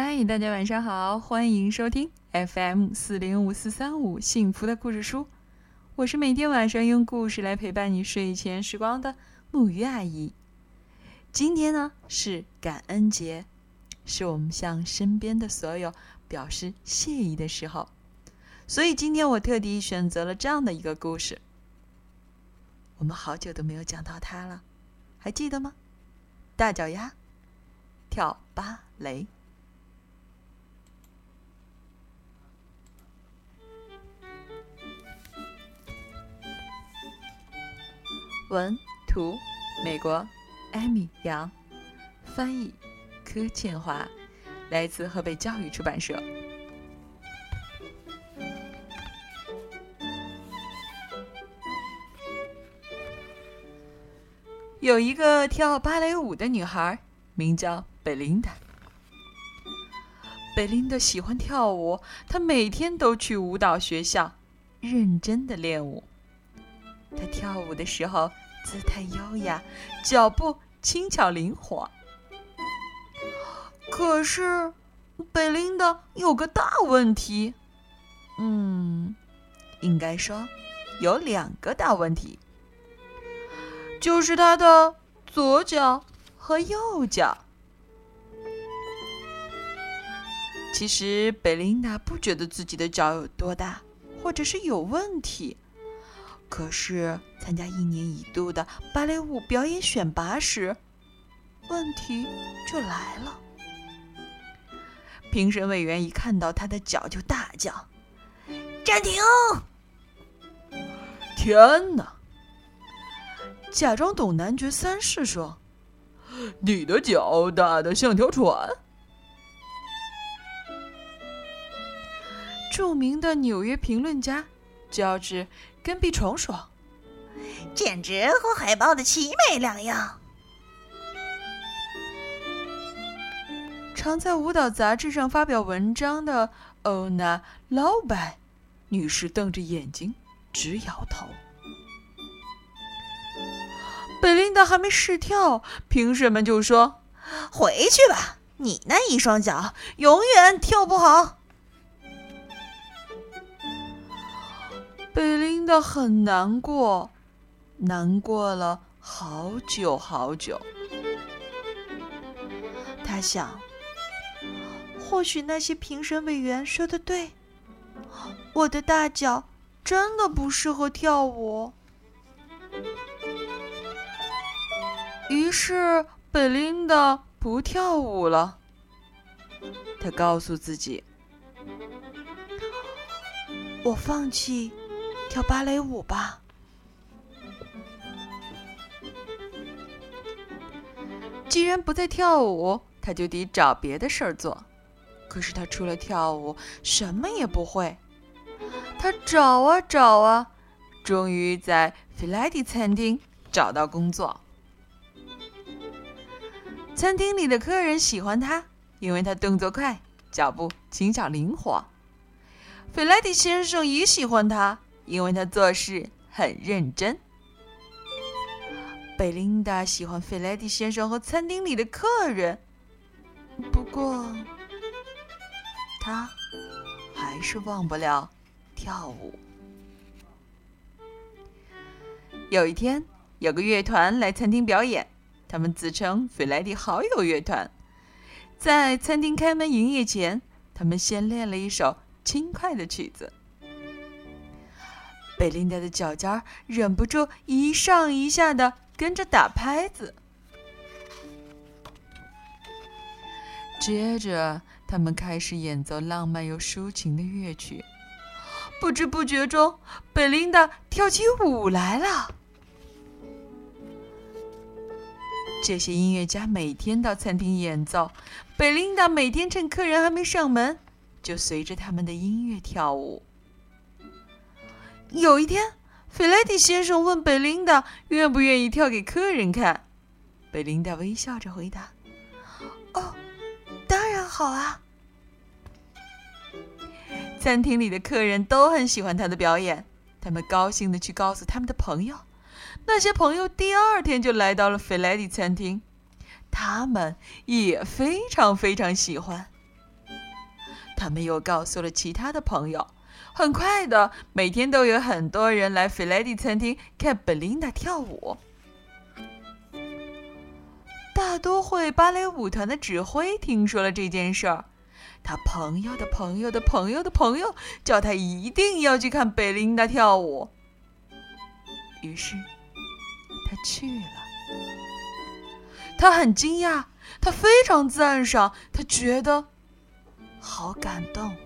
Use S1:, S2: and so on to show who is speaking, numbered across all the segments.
S1: 嗨，大家晚上好，欢迎收听 FM 四零五四三五幸福的故事书。我是每天晚上用故事来陪伴你睡前时光的木鱼阿姨。今天呢是感恩节，是我们向身边的所有表示谢意的时候，所以今天我特地选择了这样的一个故事。我们好久都没有讲到它了，还记得吗？大脚丫跳芭蕾。文图，美国，艾米杨，翻译，柯倩华，来自河北教育出版社。有一个跳芭蕾舞的女孩，名叫贝琳达。贝琳达喜欢跳舞，她每天都去舞蹈学校，认真的练舞。她跳舞的时候，姿态优雅，脚步轻巧灵活。可是，贝琳达有个大问题。嗯，应该说，有两个大问题，就是她的左脚和右脚。其实，贝琳达不觉得自己的脚有多大，或者是有问题。可是，参加一年一度的芭蕾舞表演选拔时，问题就来了。评审委员一看到他的脚，就大叫：“暂停！”天哪！假装懂男爵三世说：“你的脚大得像条船。”著名的纽约评论家乔治。跟壁虫说：“
S2: 简直和海豹的奇美两样。”
S1: 常在舞蹈杂志上发表文章的欧娜·劳拜女士瞪着眼睛直摇头。贝琳达还没试跳，评审们就说：“
S2: 回去吧，你那一双脚永远跳不好。”
S1: 贝琳达很难过，难过了好久好久。他想，或许那些评审委员说的对，我的大脚真的不适合跳舞。于是，贝琳达不跳舞了。他告诉自己：“我放弃。”跳芭蕾舞吧。既然不再跳舞，他就得找别的事儿做。可是他除了跳舞，什么也不会。他找啊找啊，终于在菲莱迪餐厅找到工作。餐厅里的客人喜欢他，因为他动作快，脚步轻巧灵活。菲莱迪先生也喜欢他。因为他做事很认真。贝琳达喜欢费莱迪先生和餐厅里的客人，不过他还是忘不了跳舞。有一天，有个乐团来餐厅表演，他们自称“费莱迪好友乐团”。在餐厅开门营业前，他们先练了一首轻快的曲子。贝琳达的脚尖儿忍不住一上一下的跟着打拍子，接着他们开始演奏浪漫又抒情的乐曲。不知不觉中，贝琳达跳起舞来了。这些音乐家每天到餐厅演奏，贝琳达每天趁客人还没上门，就随着他们的音乐跳舞。有一天，费莱迪先生问贝琳达愿不愿意跳给客人看。贝琳达微笑着回答：“哦，当然好啊。”餐厅里的客人都很喜欢他的表演，他们高兴的去告诉他们的朋友。那些朋友第二天就来到了费莱迪餐厅，他们也非常非常喜欢。他们又告诉了其他的朋友。很快的，每天都有很多人来菲莱迪餐厅看贝琳达跳舞。大都会芭蕾舞团的指挥听说了这件事儿，他朋友的朋友的朋友的朋友叫他一定要去看贝琳达跳舞。于是，他去了。他很惊讶，他非常赞赏，他觉得好感动。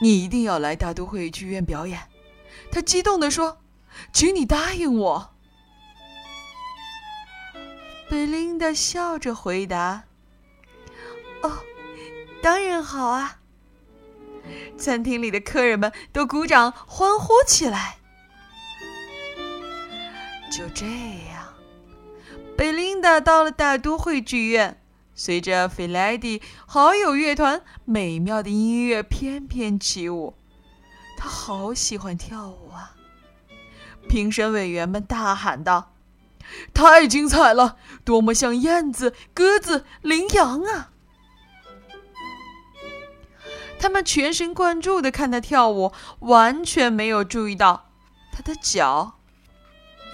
S1: 你一定要来大都会剧院表演，他激动地说：“请你答应我。”贝琳达笑着回答：“哦，当然好啊！”餐厅里的客人们都鼓掌欢呼起来。就这样，贝琳达到了大都会剧院。随着菲莱迪好友乐团美妙的音乐翩翩起舞，他好喜欢跳舞啊！评审委员们大喊道：“太精彩了，多么像燕子、鸽子、羚羊啊！”他们全神贯注地看他跳舞，完全没有注意到他的脚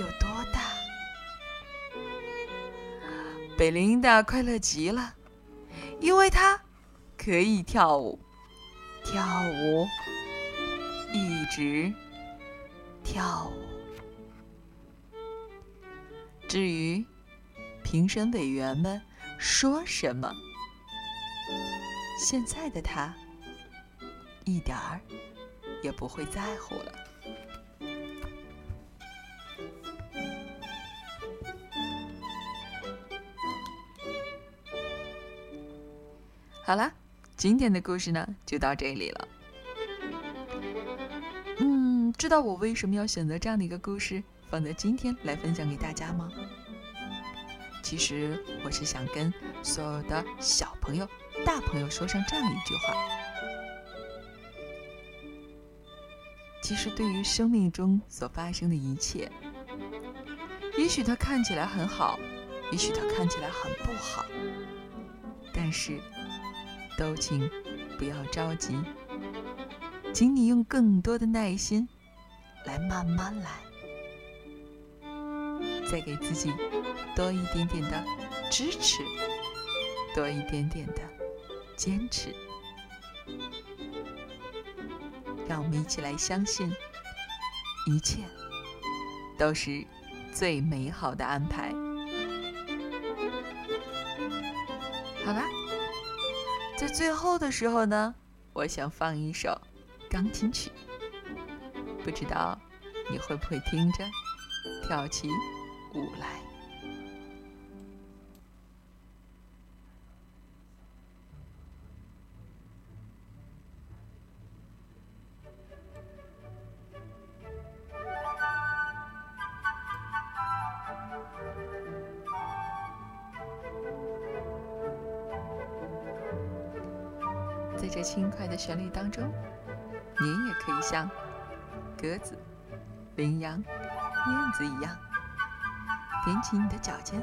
S1: 有多。贝琳达快乐极了，因为她可以跳舞，跳舞，一直跳舞。至于评审委员们说什么，现在的她一点儿也不会在乎了。好了，今天的故事呢就到这里了。嗯，知道我为什么要选择这样的一个故事放在今天来分享给大家吗？其实我是想跟所有的小朋友、大朋友说上这样一句话：其实对于生命中所发生的一切，也许它看起来很好，也许它看起来很不好，但是。都请不要着急，请你用更多的耐心来慢慢来，再给自己多一点点的支持，多一点点的坚持，让我们一起来相信，一切都是最美好的安排。最后的时候呢，我想放一首钢琴曲，不知道你会不会听着跳起舞来。在这轻快的旋律当中，你也可以像鸽子、羚羊、燕子一样，踮起你的脚尖。